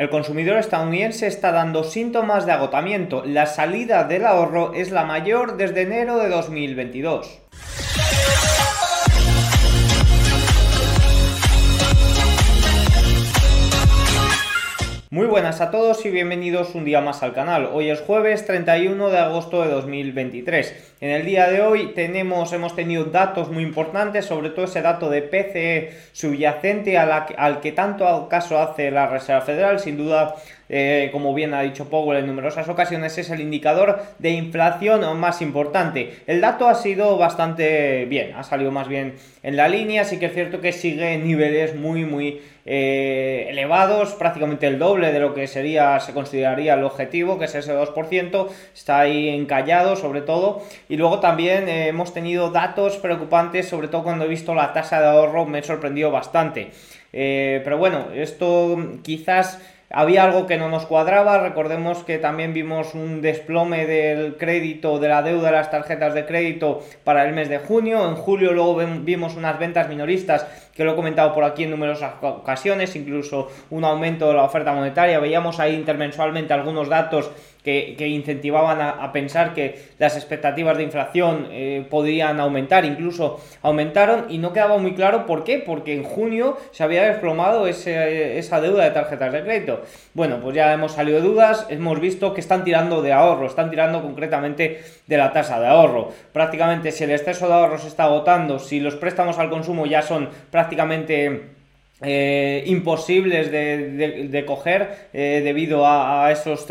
El consumidor estadounidense está dando síntomas de agotamiento. La salida del ahorro es la mayor desde enero de 2022. Muy buenas a todos y bienvenidos un día más al canal. Hoy es jueves 31 de agosto de 2023. En el día de hoy tenemos, hemos tenido datos muy importantes, sobre todo ese dato de PCE subyacente al que tanto caso hace la Reserva Federal, sin duda eh, como bien ha dicho Powell en numerosas ocasiones, es el indicador de inflación más importante. El dato ha sido bastante bien, ha salido más bien en la línea, sí que es cierto que sigue en niveles muy, muy eh, elevados, prácticamente el doble de lo que sería, se consideraría el objetivo, que es ese 2%, está ahí encallado sobre todo. Y luego también eh, hemos tenido datos preocupantes, sobre todo cuando he visto la tasa de ahorro, me he sorprendido bastante. pero bueno, esto quizás había algo que no nos cuadraba, recordemos que también vimos un desplome del crédito, de la deuda de las tarjetas de crédito para el mes de junio, en julio luego vimos unas ventas minoristas que lo he comentado por aquí en numerosas ocasiones, incluso un aumento de la oferta monetaria, veíamos ahí intermensualmente algunos datos que, incentivaban a, pensar que las expectativas de inflación eh, podrían aumentar, incluso aumentaron y no quedaba muy claro por qué, porque en junio se había desplomado esa deuda de tarjetas de crédito. Bueno, pues ya hemos salido de dudas, hemos visto que están tirando de ahorro, están tirando concretamente de la tasa de ahorro. Prácticamente si el exceso de ahorro se está agotando, si los préstamos al consumo ya son prácticamente eh, imposibles de, coger eh, debido a, esos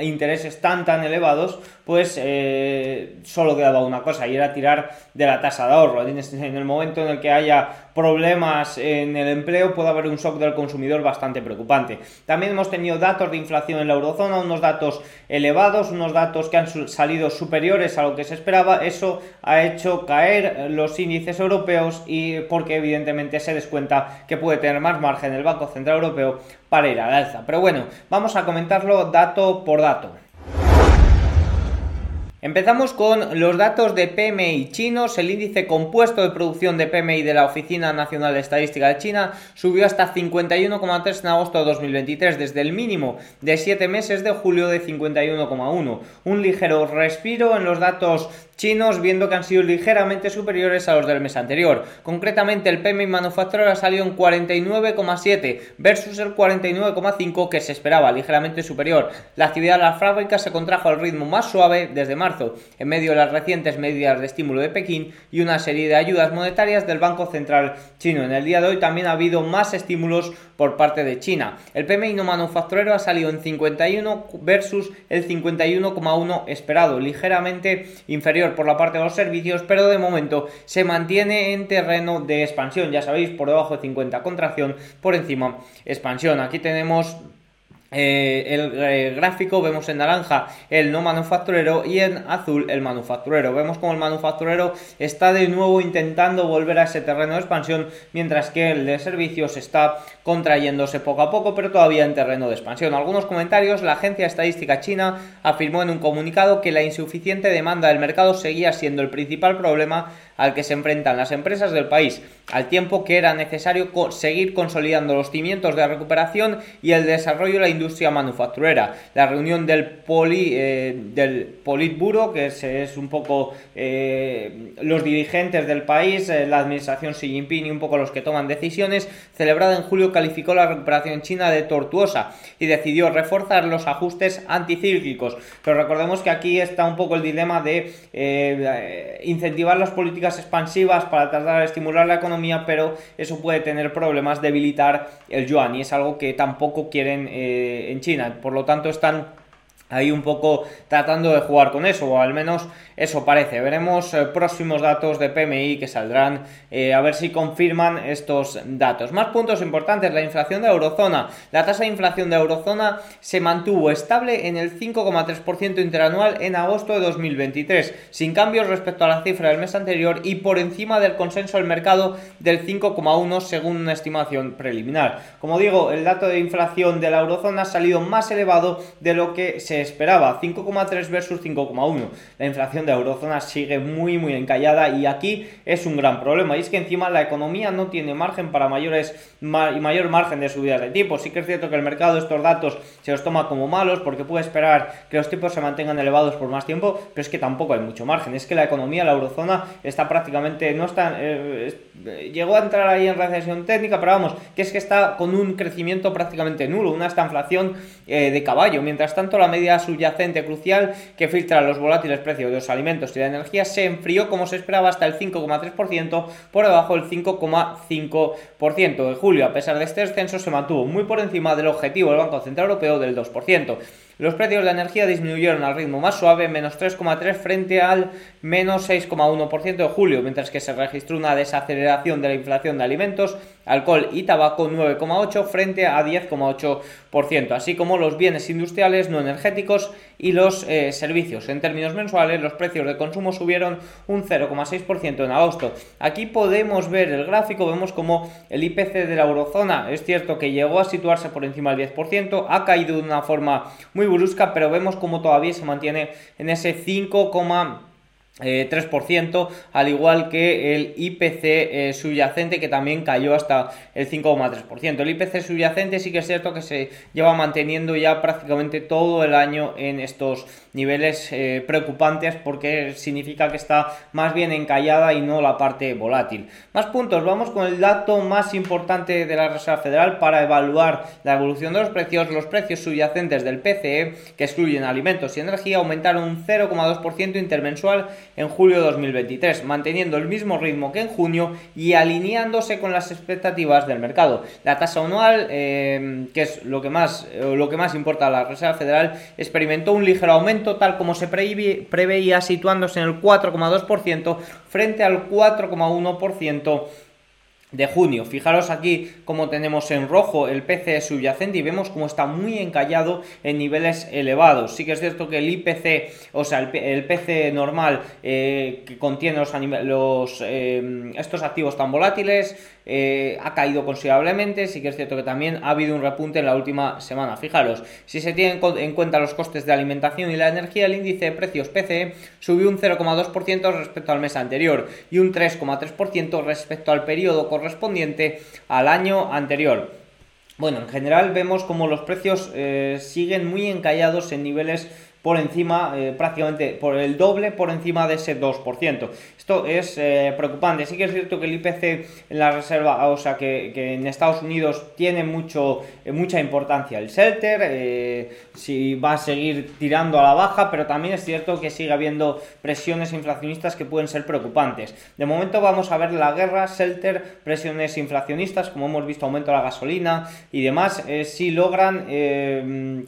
intereses tan tan elevados, pues eh, solo quedaba una cosa y era tirar de la tasa de ahorro. En el momento en el que haya problemas en el empleo puede haber un shock del consumidor bastante preocupante. También hemos tenido datos de inflación en la eurozona, unos datos elevados, unos datos que han salido superiores a lo que se esperaba. Eso ha hecho caer los índices europeos y porque evidentemente se descuenta que puede tener más margen el Banco Central Europeo para ir al alza. Pero bueno, vamos a comentarlo dato por dato. Empezamos con los datos de PMI chinos. El índice compuesto de producción de PMI de la Oficina Nacional de Estadística de China subió hasta 51,3 en agosto de 2023, desde el mínimo de 7 meses de julio de 51,1. Un ligero respiro en los datos chinos, viendo que han sido ligeramente superiores a los del mes anterior. Concretamente, el PMI manufacturero ha salido en 49,7 versus el 49,5 que se esperaba, ligeramente superior. La actividad de las fábricas se contrajo al ritmo más suave desde marzo, en medio de las recientes medidas de estímulo de Pekín y una serie de ayudas monetarias del Banco Central chino. En el día de hoy también ha habido más estímulos por parte de China. El PMI no manufacturero ha salido en 51 versus el 51,1 esperado, ligeramente inferior por la parte de los servicios, pero de momento se mantiene en terreno de expansión. Ya sabéis, por debajo de 50 contracción, por encima expansión. Aquí tenemos eh, el eh, gráfico vemos en naranja el no manufacturero y en azul el manufacturero. Vemos como el manufacturero está de nuevo intentando volver a ese terreno de expansión, mientras que el de servicios está contrayéndose poco a poco, pero todavía en terreno de expansión. Algunos comentarios, la agencia estadística china afirmó en un comunicado que la insuficiente demanda del mercado seguía siendo el principal problema al que se enfrentan las empresas del país, al tiempo que era necesario seguir consolidando los cimientos de la recuperación y el desarrollo de la industria manufacturera. La reunión del, poli, eh, del Politburo, que es, un poco eh, los dirigentes del país, eh, la administración Xi Jinping y un poco los que toman decisiones, celebrada en julio calificó la recuperación china de tortuosa y decidió reforzar los ajustes anticíclicos. Pero recordemos que aquí está un poco el dilema de incentivar las políticas expansivas para tratar de estimular la economía, pero eso puede tener problemas, debilitar el yuan y es algo que tampoco quieren eh, en China. Por lo tanto, están ahí un poco tratando de jugar con eso, o al menos eso parece. Veremos eh, próximos datos de PMI que saldrán, eh, a ver si confirman estos datos. Más puntos importantes, la inflación de eurozona. La tasa de inflación de eurozona se mantuvo estable en el 5,3% interanual en agosto de 2023, sin cambios respecto a la cifra del mes anterior y por encima del consenso del mercado del 5,1 según una estimación preliminar. Como digo, el dato de inflación de la eurozona ha salido más elevado de lo que se esperaba, 5,3 versus 5,1. La inflación de eurozona sigue muy muy encallada y aquí es un gran problema y es que encima la economía no tiene margen para mayores y mayor margen de subidas de tipos. Sí que es cierto que el mercado estos datos se los toma como malos porque puede esperar que los tipos se mantengan elevados por más tiempo, pero es que tampoco hay mucho margen. Es que la economía, la eurozona está prácticamente no está eh, llegó a entrar ahí en recesión técnica, pero vamos, que es que está con un crecimiento prácticamente nulo, una estanflación eh, de caballo. Mientras tanto, la subyacente crucial que filtra los volátiles precios de los alimentos y la energía se enfrió como se esperaba hasta el 5,3% por debajo del 5,5% de julio. A pesar de este descenso, se mantuvo muy por encima del objetivo del Banco Central Europeo del 2%. Los precios de la energía disminuyeron al ritmo más suave, menos 3,3 frente al menos 6,1% de julio, mientras que se registró una desaceleración de la inflación de alimentos, alcohol y tabaco 9,8 frente a 10,8%, así como los bienes industriales no energéticos y los eh, servicios. En términos mensuales, los precios de consumo subieron un 0,6% en agosto. Aquí podemos ver el gráfico, vemos como el IPC de la eurozona es cierto que llegó a situarse por encima del 10%, ha caído de una forma muy pero vemos como todavía se mantiene en ese 5, 3%, eh, al igual que el IPC eh, subyacente que también cayó hasta el 5,3%. El IPC subyacente sí que es cierto que se lleva manteniendo ya prácticamente todo el año en estos niveles eh, preocupantes porque significa que está más bien encallada y no la parte volátil. Más puntos, vamos con el dato más importante de la Reserva Federal para evaluar la evolución de los precios. Los precios subyacentes del PCE, que excluyen alimentos y energía, aumentaron un 0,2% intermensual en julio de 2023, manteniendo el mismo ritmo que en junio y alineándose con las expectativas del mercado. La tasa anual, eh, que es lo que, más, eh, lo que más importa a la Reserva Federal, experimentó un ligero aumento tal como se preveía, situándose en el 4,2% frente al 4,1% de junio. Fijaros aquí como tenemos en rojo el PC subyacente y vemos cómo está muy encallado en niveles elevados. Sí que es cierto que el IPC, o sea, el, PC normal eh, que contiene los, eh, estos activos tan volátiles eh, ha caído considerablemente. Sí que es cierto que también ha habido un repunte en la última semana. Fijaros, si se tienen en cuenta los costes de alimentación y la energía, el índice de precios PCE subió un 0,2% respecto al mes anterior y un 3,3% respecto al periodo correspondiente al año anterior. Bueno, en general vemos como los precios eh, siguen muy encallados en niveles por encima, eh, prácticamente por el doble por encima de ese 2%. Esto es eh, preocupante. Sí que es cierto que el IPC en la reserva, o sea, que, en Estados Unidos tiene mucho, eh, mucha importancia el shelter, si va a seguir tirando a la baja, pero también es cierto que sigue habiendo presiones inflacionistas que pueden ser preocupantes. De momento vamos a ver la guerra, shelter, presiones inflacionistas, como hemos visto, aumento de la gasolina y demás, si logran,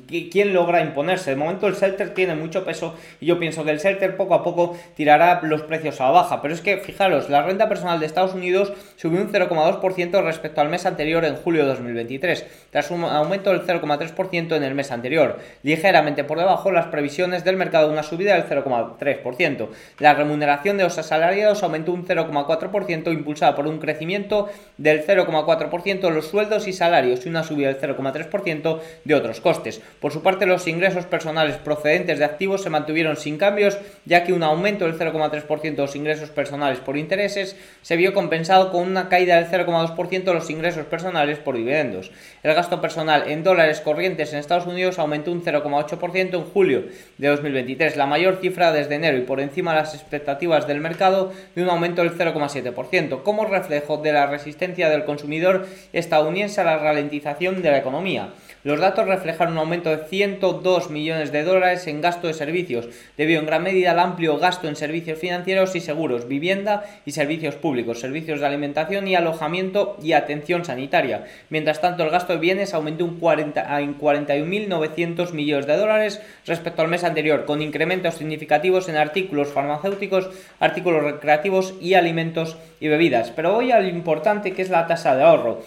quién logra imponerse. De momento el shelter tiene mucho peso y yo pienso que el Shelter poco a poco tirará los precios a la baja. Pero es que, fijaros, la renta personal de Estados Unidos subió un 0,2% respecto al mes anterior en julio de 2023, tras un aumento del 0,3% en el mes anterior, ligeramente por debajo las previsiones del mercado de una subida del 0,3%. La remuneración de los asalariados aumentó un 0,4%, impulsada por un crecimiento del 0,4% de los sueldos y salarios y una subida del 0,3% de otros costes. Por su parte, los ingresos personales procedentes de activos se mantuvieron sin cambios, ya que un aumento del 0,3% de los ingresos personales por intereses se vio compensado con una caída del 0,2% de los ingresos personales por dividendos. El gasto personal en dólares corrientes en Estados Unidos aumentó un 0,8% en julio de 2023, la mayor cifra desde enero y por encima de las expectativas del mercado de un aumento del 0,7%, como reflejo de la resistencia del consumidor estadounidense a la ralentización de la economía. Los datos reflejan un aumento de 102 millones de dólares en gasto de servicios, debido en gran medida al amplio gasto en servicios financieros y seguros, vivienda y servicios públicos, servicios de alimentación y alojamiento y atención sanitaria. Mientras tanto, el gasto de bienes aumentó un 40, en 41.900 millones de dólares respecto al mes anterior, con incrementos significativos en artículos farmacéuticos, artículos recreativos y alimentos y bebidas. Pero voy al importante que es la tasa de ahorro.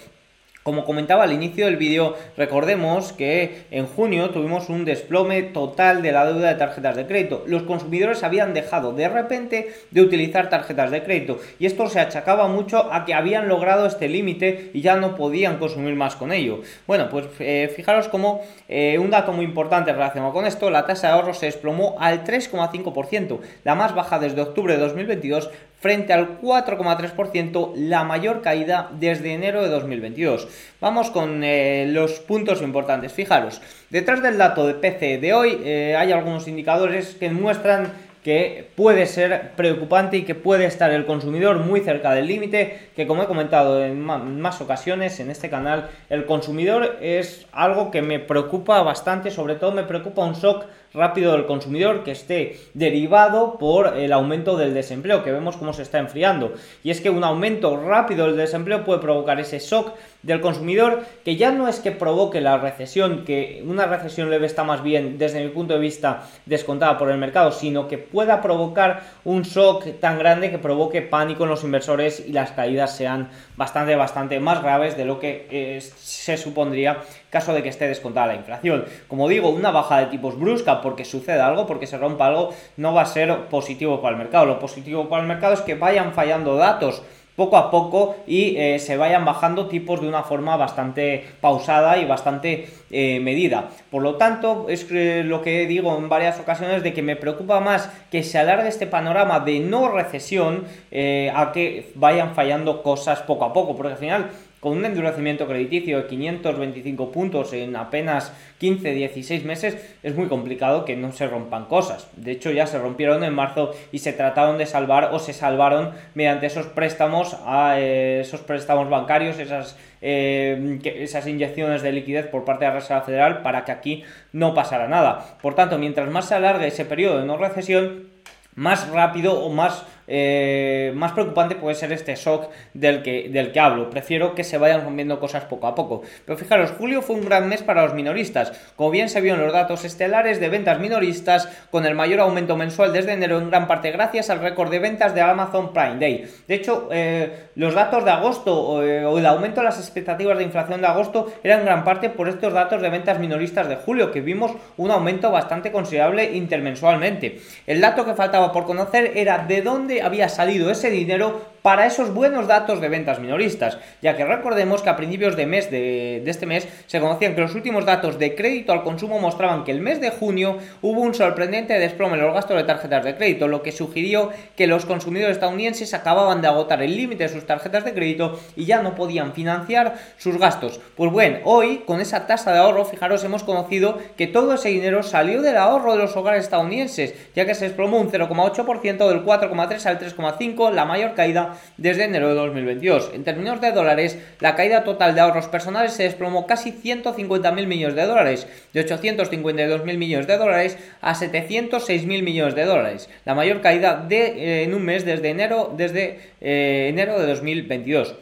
Como comentaba al inicio del vídeo, recordemos que en junio tuvimos un desplome total de la deuda de tarjetas de crédito. Los consumidores habían dejado de repente de utilizar tarjetas de crédito y esto se achacaba mucho a que habían logrado este límite y ya no podían consumir más con ello. Bueno, pues eh, fijaros como eh, un dato muy importante relacionado con esto, la tasa de ahorro se desplomó al 3,5%, la más baja desde octubre de 2022 frente al 4,3%, la mayor caída desde enero de 2022. Vamos con eh, los puntos importantes. Fijaros, detrás del dato de PC de hoy eh, hay algunos indicadores que muestran que puede ser preocupante y que puede estar el consumidor muy cerca del límite, que como he comentado en más ocasiones en este canal, el consumidor es algo que me preocupa bastante, sobre todo me preocupa un shock rápido del consumidor que esté derivado por el aumento del desempleo, que vemos cómo se está enfriando. Y es que un aumento rápido del desempleo puede provocar ese shock del consumidor que ya no es que provoque la recesión, que una recesión leve está más bien desde mi punto de vista descontada por el mercado, sino que pueda provocar un shock tan grande que provoque pánico en los inversores y las caídas sean bastante, bastante más graves de lo que eh, se supondría caso de que esté descontada la inflación. Como digo, una baja de tipos brusca porque sucede algo, porque se rompa algo, no va a ser positivo para el mercado. Lo positivo para el mercado es que vayan fallando datos poco a poco y eh, se vayan bajando tipos de una forma bastante pausada y bastante eh, medida. Por lo tanto, es lo que digo en varias ocasiones de que me preocupa más que se alargue este panorama de no recesión eh, a que vayan fallando cosas poco a poco, porque al final con un endurecimiento crediticio de 525 puntos en apenas 15-16 meses, es muy complicado que no se rompan cosas. De hecho, ya se rompieron en marzo y se trataron de salvar o se salvaron mediante esos préstamos a eh, esos préstamos bancarios, esas, eh, esas inyecciones de liquidez por parte de la Reserva Federal para que aquí no pasara nada. Por tanto, mientras más se alargue ese periodo de no recesión, más rápido o más eh, más preocupante puede ser este shock del que, del que hablo. Prefiero que se vayan rompiendo cosas poco a poco. Pero fijaros, julio fue un gran mes para los minoristas. Como bien se vio en los datos estelares de ventas minoristas, con el mayor aumento mensual desde enero, en gran parte gracias al récord de ventas de Amazon Prime Day. De hecho, eh, los datos de agosto eh, o el aumento de las expectativas de inflación de agosto eran en gran parte por estos datos de ventas minoristas de julio, que vimos un aumento bastante considerable intermensualmente. El dato que faltaba por conocer era de dónde había salido ese dinero para esos buenos datos de ventas minoristas, ya que recordemos que a principios de mes de, este mes se conocían que los últimos datos de crédito al consumo mostraban que el mes de junio hubo un sorprendente desplome en los gastos de tarjetas de crédito, lo que sugirió que los consumidores estadounidenses acababan de agotar el límite de sus tarjetas de crédito y ya no podían financiar sus gastos. Pues bueno, hoy con esa tasa de ahorro, fijaros, hemos conocido que todo ese dinero salió del ahorro de los hogares estadounidenses, ya que se desplomó un 0,8% del 4,3 al 3,5, la mayor caída desde enero de 2022. En términos de dólares, la caída total de ahorros personales se desplomó casi 150.000 millones de dólares, de 852.000 millones de dólares a 706.000 millones de dólares, la mayor caída de, eh, en un mes desde enero, desde, eh, enero de 2022.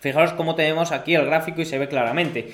Fijaros cómo tenemos aquí el gráfico y se ve claramente.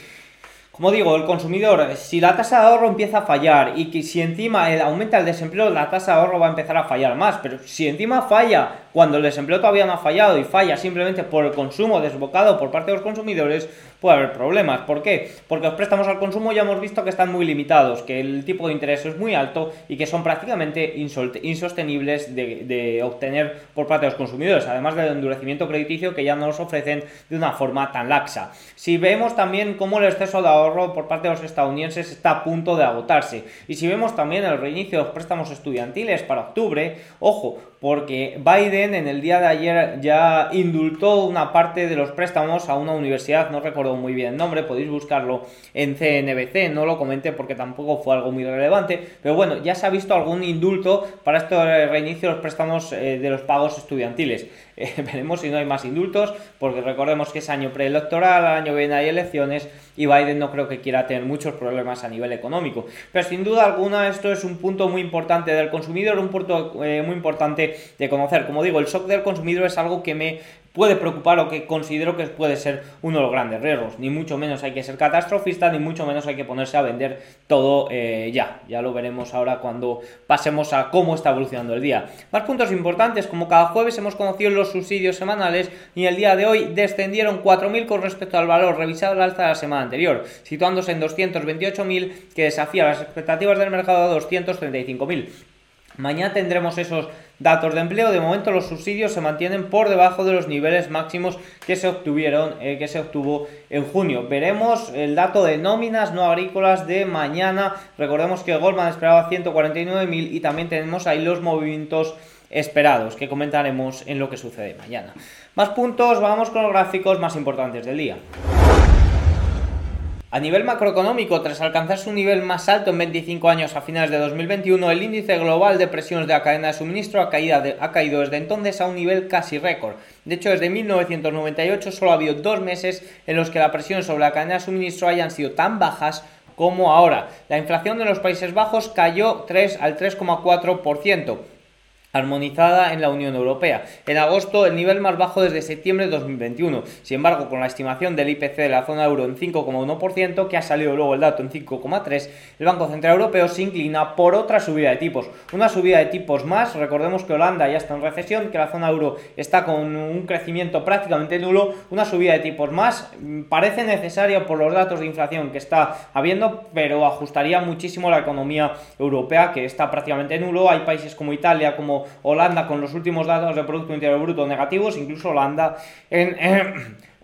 Como digo, el consumidor, si la tasa de ahorro empieza a fallar y que si encima aumenta el desempleo, la tasa de ahorro va a empezar a fallar más. Pero si encima falla cuando el desempleo todavía no ha fallado y falla simplemente por el consumo desbocado por parte de los consumidores, puede haber problemas. ¿Por qué? Porque los préstamos al consumo ya hemos visto que están muy limitados, que el tipo de interés es muy alto y que son prácticamente insostenibles de, obtener por parte de los consumidores, además del endurecimiento crediticio que ya no nos ofrecen de una forma tan laxa. Si vemos también cómo el exceso de ahorro por parte de los estadounidenses está a punto de agotarse y si vemos también el reinicio de los préstamos estudiantiles para octubre, ojo, porque Biden en el día de ayer ya indultó una parte de los préstamos a una universidad, no recuerdo muy bien el nombre, podéis buscarlo en CNBC, no lo comenté porque tampoco fue algo muy relevante, pero bueno, ya se ha visto algún indulto para este reinicio de los préstamos eh, de los pagos estudiantiles. Eh, veremos si no hay más indultos, porque recordemos que es año preelectoral, año que viene hay elecciones y Biden no creo que quiera tener muchos problemas a nivel económico. Pero sin duda alguna esto es un punto muy importante del consumidor, un punto eh, muy importante de conocer. Como digo, el shock del consumidor es algo que me puede preocupar o que considero que puede ser uno de los grandes riesgos. Ni mucho menos hay que ser catastrofista, ni mucho menos hay que ponerse a vender todo eh, ya. Ya lo veremos ahora cuando pasemos a cómo está evolucionando el día. Más puntos importantes, como cada jueves hemos conocido los subsidios semanales y el día de hoy descendieron 4.000 con respecto al valor revisado al alza de la semana anterior, situándose en 228.000 que desafía las expectativas del mercado a 235.000. Mañana tendremos esos datos de empleo. De momento los subsidios se mantienen por debajo de los niveles máximos que se obtuvieron, eh, que se obtuvo en junio. Veremos el dato de nóminas no agrícolas de mañana. Recordemos que Goldman esperaba 149.000 y también tenemos ahí los movimientos esperados que comentaremos en lo que sucede mañana. Más puntos, vamos con los gráficos más importantes del día. A nivel macroeconómico, tras alcanzar su nivel más alto en 25 años a finales de 2021, el índice global de presiones de la cadena de suministro ha, caído desde entonces a un nivel casi récord. De hecho, desde 1998 solo ha habido dos meses en los que la presión sobre la cadena de suministro hayan sido tan bajas como ahora. La inflación de los Países Bajos cayó 3 al 3,4% armonizada en la Unión Europea. En agosto, el nivel más bajo desde septiembre de 2021. Sin embargo, con la estimación del IPC de la zona euro en 5,1%, que ha salido luego el dato en 5,3%, el Banco Central Europeo se inclina por otra subida de tipos. Una subida de tipos más, recordemos que Holanda ya está en recesión, que la zona euro está con un crecimiento prácticamente nulo, una subida de tipos más mm, parece necesaria por los datos de inflación que está habiendo, pero ajustaría muchísimo la economía europea, que está prácticamente nulo. Hay países como Italia, como Holanda con los últimos datos de Producto Interior Bruto negativos, incluso Holanda en,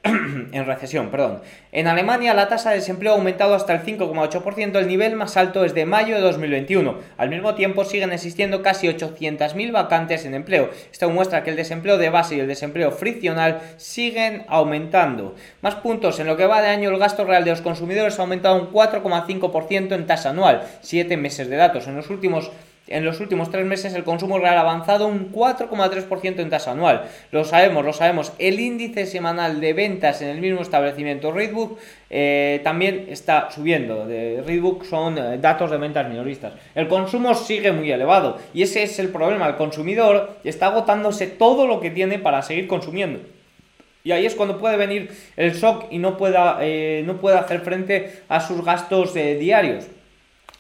recesión. Perdón. En Alemania la tasa de desempleo ha aumentado hasta el 5,8%, el nivel más alto es de mayo de 2021. Al mismo tiempo siguen existiendo casi 800.000 vacantes en empleo. Esto muestra que el desempleo de base y el desempleo friccional siguen aumentando. Más puntos, en lo que va de año el gasto real de los consumidores ha aumentado un 4,5% en tasa anual, 7 meses de datos. En los últimos en los últimos tres meses el consumo real ha avanzado un 4,3% en tasa anual. Lo sabemos, lo sabemos. El índice semanal de ventas en el mismo establecimiento Readbook eh, también está subiendo. De Readbook son eh, datos de ventas minoristas. El consumo sigue muy elevado y ese es el problema. El consumidor está agotándose todo lo que tiene para seguir consumiendo. Y ahí es cuando puede venir el shock y no pueda, eh, no pueda hacer frente a sus gastos diarios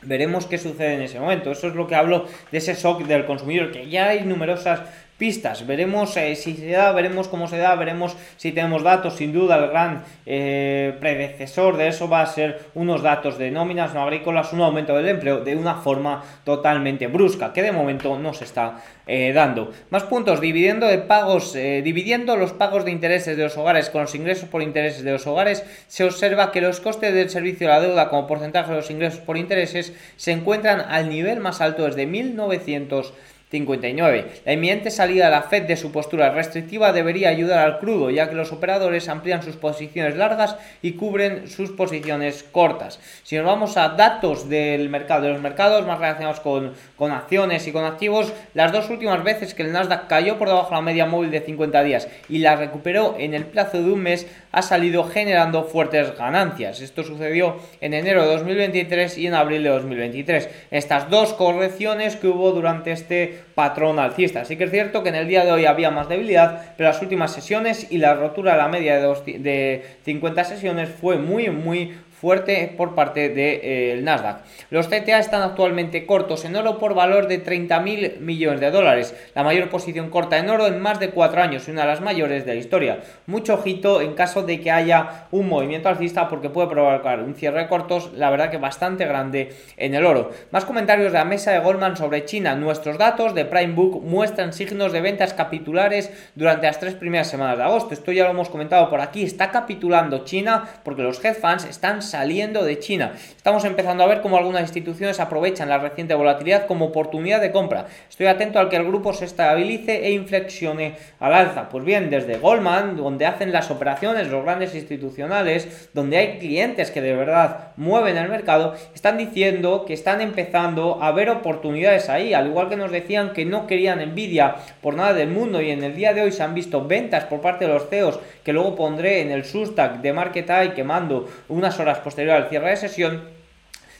veremos qué sucede en ese momento. Eso es lo que hablo de ese shock del consumidor, que ya hay numerosas pistas. Veremos eh, si se da, veremos cómo se da, veremos si tenemos datos. Sin duda, el gran eh, predecesor de eso va a ser unos datos de nóminas no agrícolas, un aumento del empleo de una forma totalmente brusca, que de momento no se está eh, dando. Más puntos, dividiendo de pagos, dividiendo los pagos de intereses de los hogares con los ingresos por intereses de los hogares, se observa que los costes del servicio de la deuda como porcentaje de los ingresos por intereses se encuentran al nivel más alto desde 1900 59. La inminente salida de la Fed de su postura restrictiva debería ayudar al crudo, ya que los operadores amplían sus posiciones largas y cubren sus posiciones cortas. Si nos vamos a datos del mercado, de los mercados más relacionados con, con acciones y con activos, las dos últimas veces que el Nasdaq cayó por debajo de la media móvil de 50 días y la recuperó en el plazo de un mes, ha salido generando fuertes ganancias. Esto sucedió en enero de 2023 y en abril de 2023. Estas dos correcciones que hubo durante este patrón alcista. Así que es cierto que en el día de hoy había más debilidad, pero las últimas sesiones y la rotura de la media de, de 50 sesiones fue muy, muy fuerte por parte del de, eh, Nasdaq. Los CTA están actualmente cortos en oro por valor de 30.000 millones de dólares, la mayor posición corta en oro en más de cuatro años y una de las mayores de la historia. Mucho ojito en caso de que haya un movimiento alcista porque puede provocar un cierre de cortos, la verdad que bastante grande en el oro. Más comentarios de la mesa de Goldman sobre China. Nuestros datos de Prime Book muestran signos de ventas capitulares durante las tres primeras semanas de agosto. Esto ya lo hemos comentado por aquí. Está capitulando China porque los hedge funds están saliendo de China. Estamos empezando a ver cómo algunas instituciones aprovechan la reciente volatilidad como oportunidad de compra. Estoy atento al que el grupo se estabilice e inflexione al alza. Pues bien, desde Goldman, donde hacen las operaciones los grandes institucionales, donde hay clientes que de verdad mueven el mercado, están diciendo que están empezando a ver oportunidades ahí, al igual que nos decían que no querían Nvidia por nada del mundo y en el día de hoy se han visto ventas por parte de los CEOs que luego pondré en el Substack de Market Eye que mando unas horas posterior al cierre de sesión,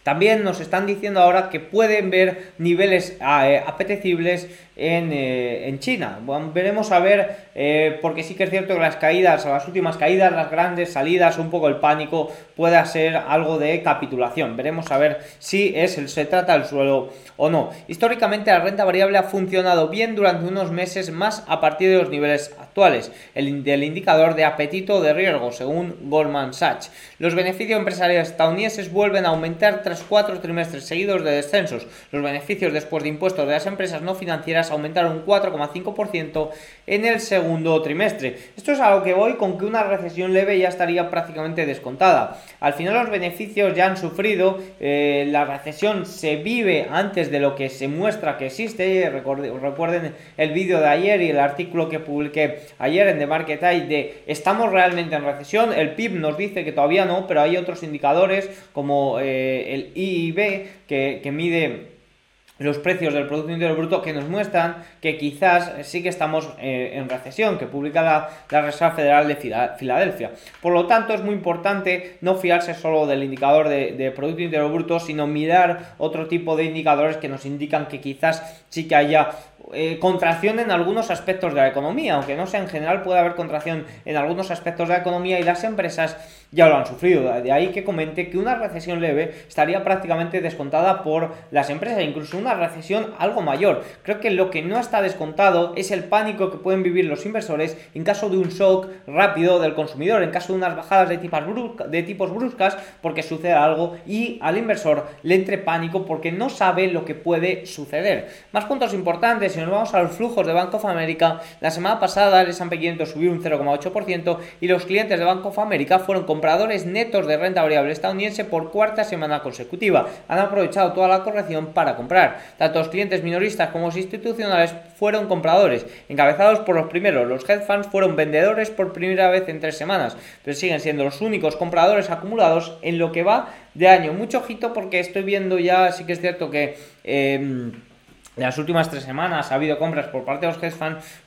También nos están diciendo ahora que pueden ver niveles eh, apetecibles en, eh, en, China. Veremos a ver, eh, porque sí que es cierto que las caídas, las últimas caídas, las grandes salidas, un poco el pánico, pueda ser algo de capitulación. Veremos a ver si es, se trata del suelo o no. Históricamente la renta variable ha funcionado bien durante unos meses más a partir de los niveles actuales, el del indicador de apetito de riesgo, según Goldman Sachs. Los beneficios empresariales estadounidenses vuelven a aumentar tras cuatro trimestres seguidos de descensos. Los beneficios después de impuestos de las empresas no financieras aumentaron un 4,5% en el segundo trimestre. Esto es a lo que voy con que una recesión leve ya estaría prácticamente descontada. Al final los beneficios ya han sufrido, eh, la recesión se vive antes de lo que se muestra que existe. Recuerden el vídeo de ayer y el artículo que publiqué ayer en The Market Eye de estamos realmente en recesión. El PIB nos dice que todavía no, pero hay otros indicadores como eh, el IIB que, que mide los precios del Producto Interior Bruto que nos muestran que quizás sí que estamos eh, en recesión, que publica la, Reserva Federal de Filadelfia. Por lo tanto, es muy importante no fiarse solo del indicador de, Producto Interior Bruto, sino mirar otro tipo de indicadores que nos indican que quizás sí que haya eh, contracción en algunos aspectos de la economía, aunque no sea en general, puede haber contracción en algunos aspectos de la economía y las empresas ya lo han sufrido. De ahí que comente que una recesión leve estaría prácticamente descontada por las empresas, incluso una recesión algo mayor. Creo que lo que no está descontado es el pánico que pueden vivir los inversores en caso de un shock rápido del consumidor, en caso de unas bajadas de, de tipos bruscas, porque sucede algo y al inversor le entre pánico porque no sabe lo que puede suceder. Más puntos importantes, si nos vamos a los flujos de Bank of America, la semana pasada el S&P 500 subió un 0,8% y los clientes de Bank of America fueron compradores netos de renta variable estadounidense por cuarta semana consecutiva. Han aprovechado toda la corrección para comprar. Tanto los clientes minoristas como los institucionales fueron compradores, encabezados por los primeros. Los hedge funds fueron vendedores por primera vez en tres semanas, pero siguen siendo los únicos compradores acumulados en lo que va de año. Mucho ojito porque estoy viendo ya, sí que es cierto que... En las últimas tres semanas ha habido compras por parte de los hedge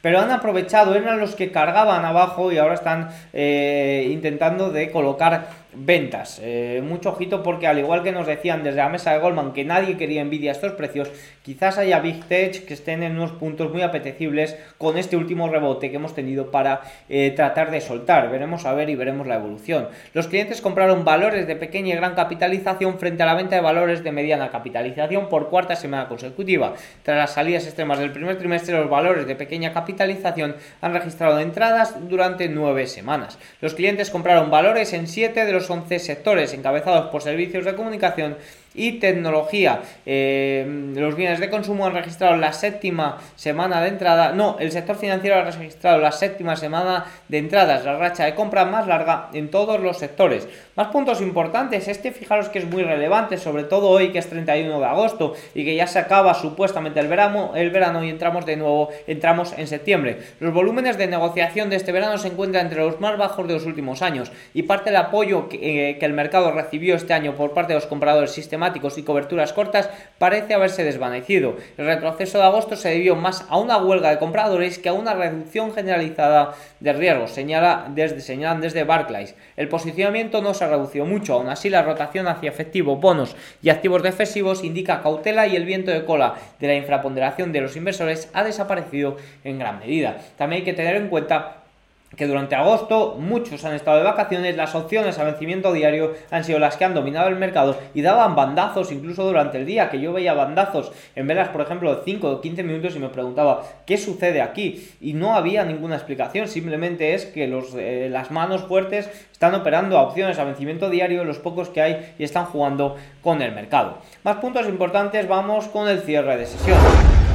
pero han aprovechado, eran los que cargaban abajo y ahora están eh, intentando de colocar ventas. Eh, mucho ojito porque al igual que nos decían desde la mesa de Goldman que nadie quería envidia estos precios, quizás haya Big Tech que estén en unos puntos muy apetecibles con este último rebote que hemos tenido para eh, tratar de soltar. Veremos a ver y veremos la evolución. Los clientes compraron valores de pequeña y gran capitalización frente a la venta de valores de mediana capitalización por cuarta semana consecutiva. Tras las salidas extremas del primer trimestre, los valores de pequeña capitalización han registrado entradas durante nueve semanas. Los clientes compraron valores en siete de los 11 sectores encabezados por servicios de comunicación y tecnología. Eh, los bienes de consumo han registrado la séptima semana de entrada. No, el sector financiero ha registrado la séptima semana de entradas, la racha de compra más larga en todos los sectores. Más puntos importantes, este fijaros que es muy relevante, sobre todo hoy que es 31 de agosto y que ya se acaba supuestamente el verano, el verano y entramos de nuevo, entramos en septiembre. Los volúmenes de negociación de este verano se encuentran entre los más bajos de los últimos años y parte del apoyo que, eh, que el mercado recibió este año por parte de los compradores sistemáticos y coberturas cortas parece haberse desvanecido. El retroceso de agosto se debió más a una huelga de compradores que a una reducción generalizada de riesgos, señala desde, señalan desde Barclays. El posicionamiento no se redució mucho, aún así la rotación hacia efectivos, bonos y activos defensivos indica cautela y el viento de cola de la infraponderación de los inversores ha desaparecido en gran medida. También hay que tener en cuenta que durante agosto muchos han estado de vacaciones, las opciones a vencimiento diario han sido las que han dominado el mercado y daban bandazos incluso durante el día, que yo veía bandazos en velas, por ejemplo, de 5 o 15 minutos y me preguntaba, ¿qué sucede aquí? Y no había ninguna explicación, simplemente es que los, eh, las manos fuertes están operando a opciones a vencimiento diario, los pocos que hay, y están jugando con el mercado. Más puntos importantes, vamos con el cierre de sesión.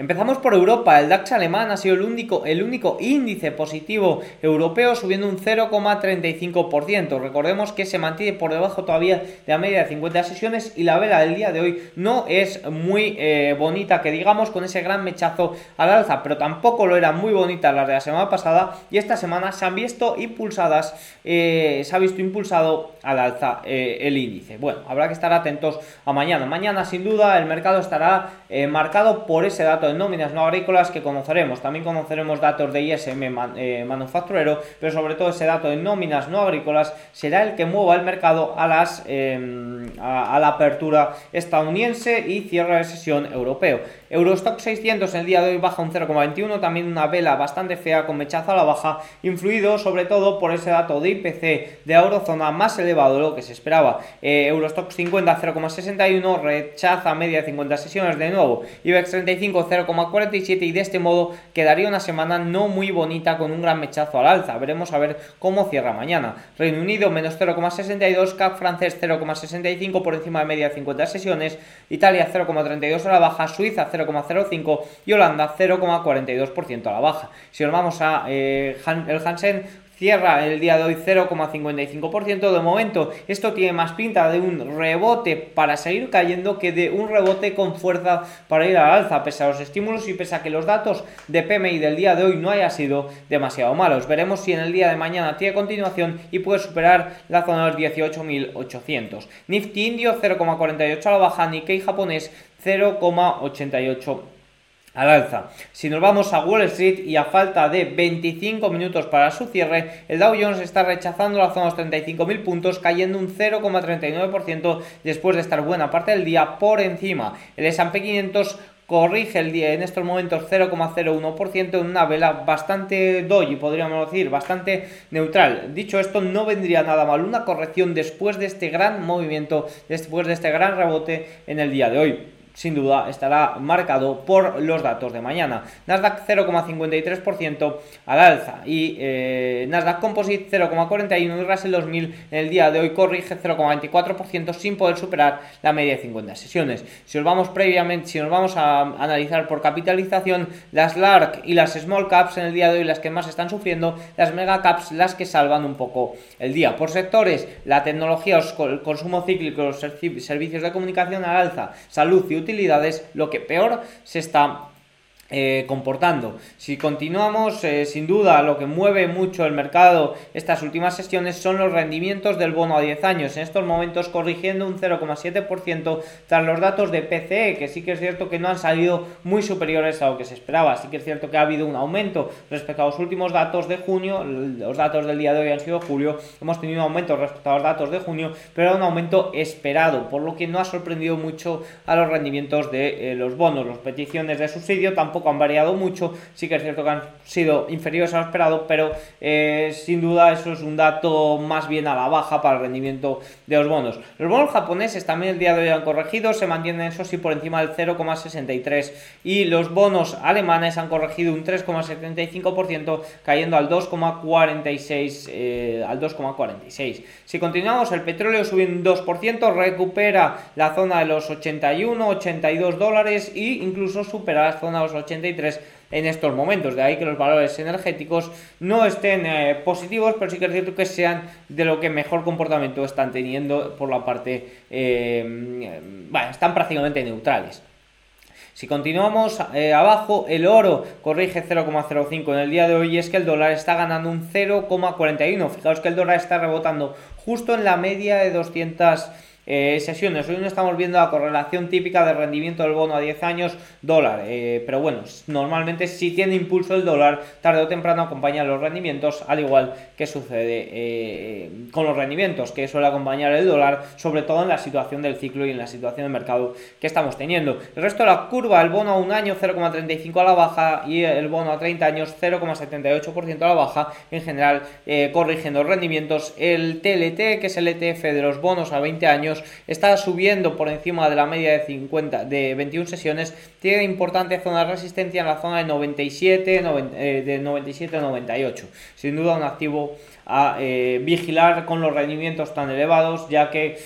Empezamos por Europa, el DAX alemán ha sido el único, el único índice positivo europeo subiendo un 0,35%. Recordemos que se mantiene por debajo todavía de la media de 50 sesiones y la vela del día de hoy no es muy eh, bonita, que digamos, con ese gran mechazo al alza, pero tampoco lo era muy bonita la de la semana pasada y esta semana se han visto impulsadas, eh, se ha visto impulsado al alza eh, el índice. Bueno, habrá que estar atentos a mañana. Mañana sin duda el mercado estará marcado por ese dato de nóminas no agrícolas que conoceremos. También conoceremos datos de ISM eh, manufacturero, pero sobre todo ese dato de nóminas no agrícolas será el que mueva el mercado a, las, em, a, la apertura estadounidense y cierre de sesión europeo. Eurostock 600 en el día de hoy baja un 0,21, también una vela bastante fea con mechazo a la baja, influido sobre todo por ese dato de IPC de eurozona más elevado de lo que se esperaba. Eh, Eurostock 50 0,61, rechaza media de 50 sesiones de nuevo. IBEX 35 0,47 y de este modo quedaría una semana no muy bonita con un gran mechazo al alza. Veremos a ver cómo cierra mañana. Reino Unido menos 0,62, CAC francés 0,65 por encima de media de 50 sesiones, Italia 0,32 a la baja, Suiza 0,05 y Holanda 0,42% a la baja. Si nos vamos a eh, el Hansen cierra el día de hoy 0,55%. De momento, esto tiene más pinta de un rebote para seguir cayendo que de un rebote con fuerza para ir al alza, pese a los estímulos y pese a que los datos de PMI del día de hoy no hayan sido demasiado malos. Veremos si en el día de mañana tiene continuación y puede superar la zona de los 18.800. Nifty indio 0,48 a la baja, Nikkei japonés 0,88 al alza. Si nos vamos a Wall Street y a falta de 25 minutos para su cierre, el Dow Jones está rechazando la zona de los 35.000 puntos, cayendo un 0,39% después de estar buena parte del día por encima. El S&P 500 corrige el día en estos momentos 0,01% en una vela bastante doji, podríamos decir, bastante neutral. Dicho esto, no vendría nada mal una corrección después de este gran movimiento, después de este gran rebote en el día de hoy sin duda estará marcado por los datos de mañana. Nasdaq 0,53% al alza y eh, Nasdaq Composite 0,41% y Russell 2000 en el día de hoy corrige 0,24% sin poder superar la media de 50 sesiones. Si nos vamos previamente, si nos vamos a analizar por capitalización, las large y las small caps en el día de hoy las que más están sufriendo, las mega caps las que salvan un poco el día. Por sectores, la tecnología, el consumo cíclico, los servicios de comunicación al alza, salud utilidades, lo que peor se está eh, comportando. Si continuamos, eh, sin duda lo que mueve mucho el mercado estas últimas sesiones son los rendimientos del bono a 10 años, en estos momentos corrigiendo un 0,7% tras los datos de PCE, que sí que es cierto que no han salido muy superiores a lo que se esperaba, sí que es cierto que ha habido un aumento respecto a los últimos datos de junio, los datos del día de hoy han sido julio, hemos tenido un aumento respecto a los datos de junio, pero un aumento esperado, por lo que no ha sorprendido mucho a los rendimientos de eh, los bonos, las peticiones de subsidio tampoco han variado mucho, sí que es cierto que han sido inferiores a lo esperado, pero eh, sin duda eso es un dato más bien a la baja para el rendimiento de los bonos. Los bonos japoneses también el día de hoy han corregido, se mantienen eso sí por encima del 0,63 y los bonos alemanes han corregido un 3,75% cayendo al 2,46 eh, al 2,46. Si continuamos, el petróleo sube un 2%, recupera la zona de los 81, 82 dólares e incluso supera la zona de los 80 en estos momentos. De ahí que los valores energéticos no estén eh, positivos, pero sí que es cierto que sean de lo que mejor comportamiento están teniendo por la parte... Eh, están prácticamente neutrales. Si continuamos eh, abajo, el oro corrige 0,05 en el día de hoy y es que el dólar está ganando un 0,41. Fijaos que el dólar está rebotando justo en la media de 200 eh, sesiones. Hoy no estamos viendo la correlación típica de rendimiento del bono a 10 años dólar, eh, pero bueno, normalmente si tiene impulso el dólar, tarde o temprano acompaña los rendimientos, al igual que sucede eh, con los rendimientos que suele acompañar el dólar, sobre todo en la situación del ciclo y en la situación del mercado que estamos teniendo. El resto de la curva, el bono a un año 0,35 a la baja y el bono a 30 años 0,78% a la baja, en general corrigiendo rendimientos. El TLT, que es el ETF de los bonos a 20 años, está subiendo por encima de la media de 50 de 21 sesiones, tiene importante zona de resistencia en la zona de 97, eh, de 97 98. Sin duda un activo a eh, vigilar con los rendimientos tan elevados, ya que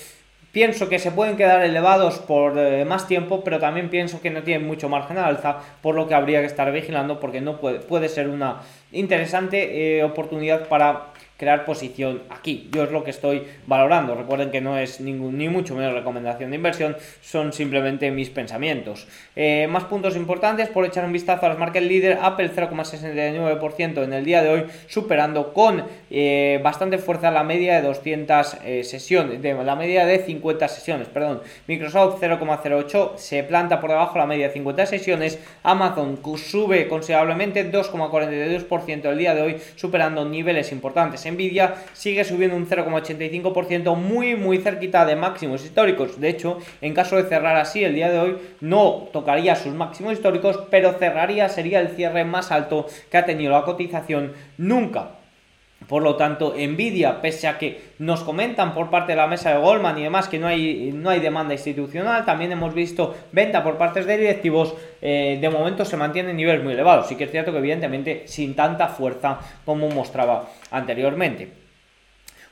Pienso que se pueden quedar elevados por eh, más tiempo, pero también pienso que no tienen mucho margen de alza, por lo que habría que estar vigilando porque no puede, puede ser una interesante oportunidad para crear posición aquí. Yo es lo que estoy valorando. Recuerden que no es ningún, ni mucho menos recomendación de inversión, son simplemente mis pensamientos. Eh, más puntos importantes por echar un vistazo a las market leader, Apple 0,69% en el día de hoy, superando con eh, bastante fuerza la media de 200 eh, sesiones, de la media de 50 sesiones, perdón. Microsoft 0,08 se planta por debajo de la media de 50 sesiones, Amazon sube considerablemente 2,42% el día de hoy, superando niveles importantes. Nvidia sigue subiendo un 0,85%, muy muy cerquita de máximos históricos. De hecho, en caso de cerrar así el día de hoy, no tocaría sus máximos históricos, pero cerraría, sería el cierre más alto que ha tenido la cotización nunca. Por lo tanto, Nvidia, pese a que nos comentan por parte de la mesa de Goldman y demás que no hay, no hay demanda institucional, también hemos visto venta por partes de directivos, eh, de momento se mantiene en niveles muy elevados. Sí que es cierto que evidentemente sin tanta fuerza como mostraba anteriormente.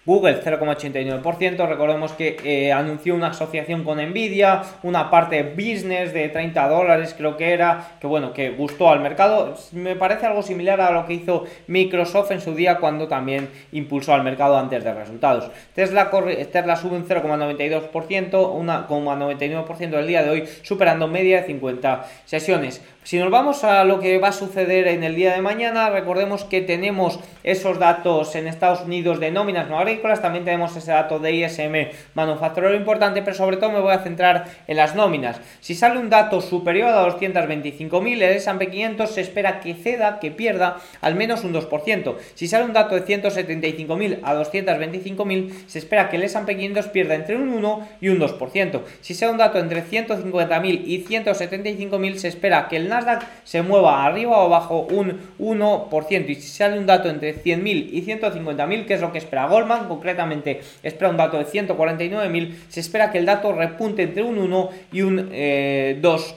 Google 0,89%, recordemos que eh, anunció una asociación con Nvidia, una parte business de 30 dólares creo que era, que bueno, que gustó al mercado, me parece algo similar a lo que hizo Microsoft en su día cuando también impulsó al mercado antes de resultados. Tesla, sube un 0,92%, 1,99% del día de hoy, superando media de 50 sesiones. Si nos vamos a lo que va a suceder en el día de mañana, recordemos que tenemos esos datos en Estados Unidos de nóminas no agrícolas, también tenemos ese dato de ISM manufacturero importante, pero sobre todo me voy a centrar en las nóminas. Si sale un dato superior a 225.000, el S&P 500 se espera que ceda, que pierda al menos un 2%. Si sale un dato de 175.000 a 225.000, se espera que el S&P 500 pierda entre un 1 y un 2%. Si sale un dato entre 150.000 y 175.000, se espera que el Nasdaq se mueva arriba o abajo un 1%. Y si sale un dato entre 100.000 y 150.000, que es lo que espera Goldman, concretamente espera un dato de 149.000, se espera que el dato repunte entre un 1 y un 2%.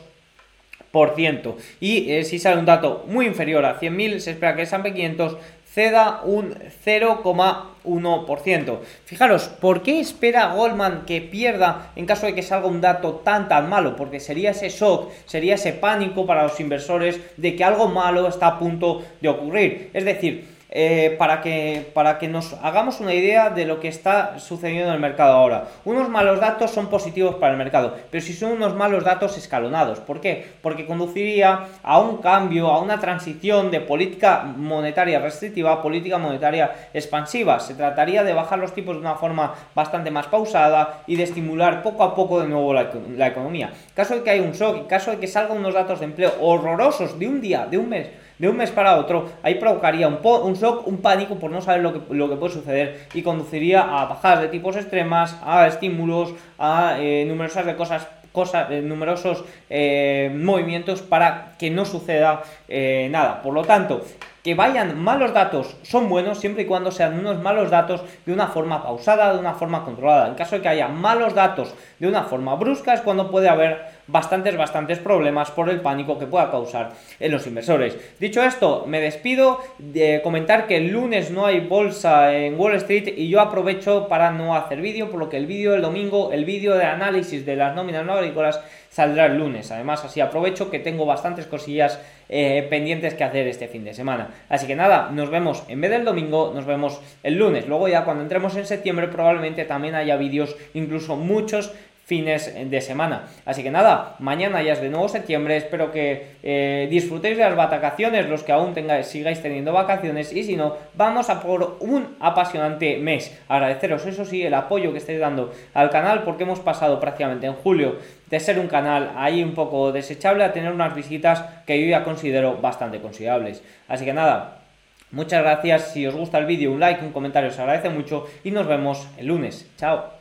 Eh, y eh, si sale un dato muy inferior a 100.000, se espera que el S&P 500 ceda un 0,1%. Fijaros, ¿por qué espera Goldman que pierda en caso de que salga un dato tan tan malo? Porque sería ese shock, sería ese pánico para los inversores de que algo malo está a punto de ocurrir. Es decir, eh, para, que, para que nos hagamos una idea de lo que está sucediendo en el mercado ahora. Unos malos datos son positivos para el mercado, pero si son unos malos datos escalonados. ¿Por qué? Porque conduciría a un cambio, a una transición de política monetaria restrictiva a política monetaria expansiva. Se trataría de bajar los tipos de una forma bastante más pausada y de estimular poco a poco de nuevo la, economía. Caso de que haya un shock, en caso de que salgan unos datos de empleo horrorosos de un día, de un mes, de un mes para otro, ahí provocaría un, un shock, un pánico por no saber lo que, lo que puede suceder y conduciría a bajadas de tipos extremas, a estímulos, a eh, numerosas de cosas cosas, eh, numerosos eh, movimientos para que no suceda nada. Por lo tanto, que vayan malos datos son buenos siempre y cuando sean unos malos datos de una forma pausada, de una forma controlada. En caso de que haya malos datos de una forma brusca es cuando puede haber bastantes, bastantes problemas por el pánico que pueda causar en los inversores. Dicho esto, me despido de comentar que el lunes no hay bolsa en Wall Street y yo aprovecho para no hacer vídeo, por lo que el vídeo del domingo, el vídeo de análisis de las nóminas no agrícolas saldrá el lunes. Además, así aprovecho que tengo bastantes cosillas eh, pendientes que hacer este fin de semana. Así que nada, nos vemos en vez del domingo, nos vemos el lunes. Luego ya cuando entremos en septiembre probablemente también haya vídeos, incluso muchos fines de semana. Así que nada, mañana ya es de nuevo septiembre, espero que eh, disfrutéis de las vacaciones, los que aún tengáis, sigáis teniendo vacaciones y si no, vamos a por un apasionante mes. Agradeceros, eso sí, el apoyo que estáis dando al canal porque hemos pasado prácticamente en julio de ser un canal ahí un poco desechable a tener unas visitas que yo ya considero bastante considerables. Así que nada, Muchas gracias, si os gusta el vídeo un like, un comentario os agradece mucho y nos vemos el lunes. Chao.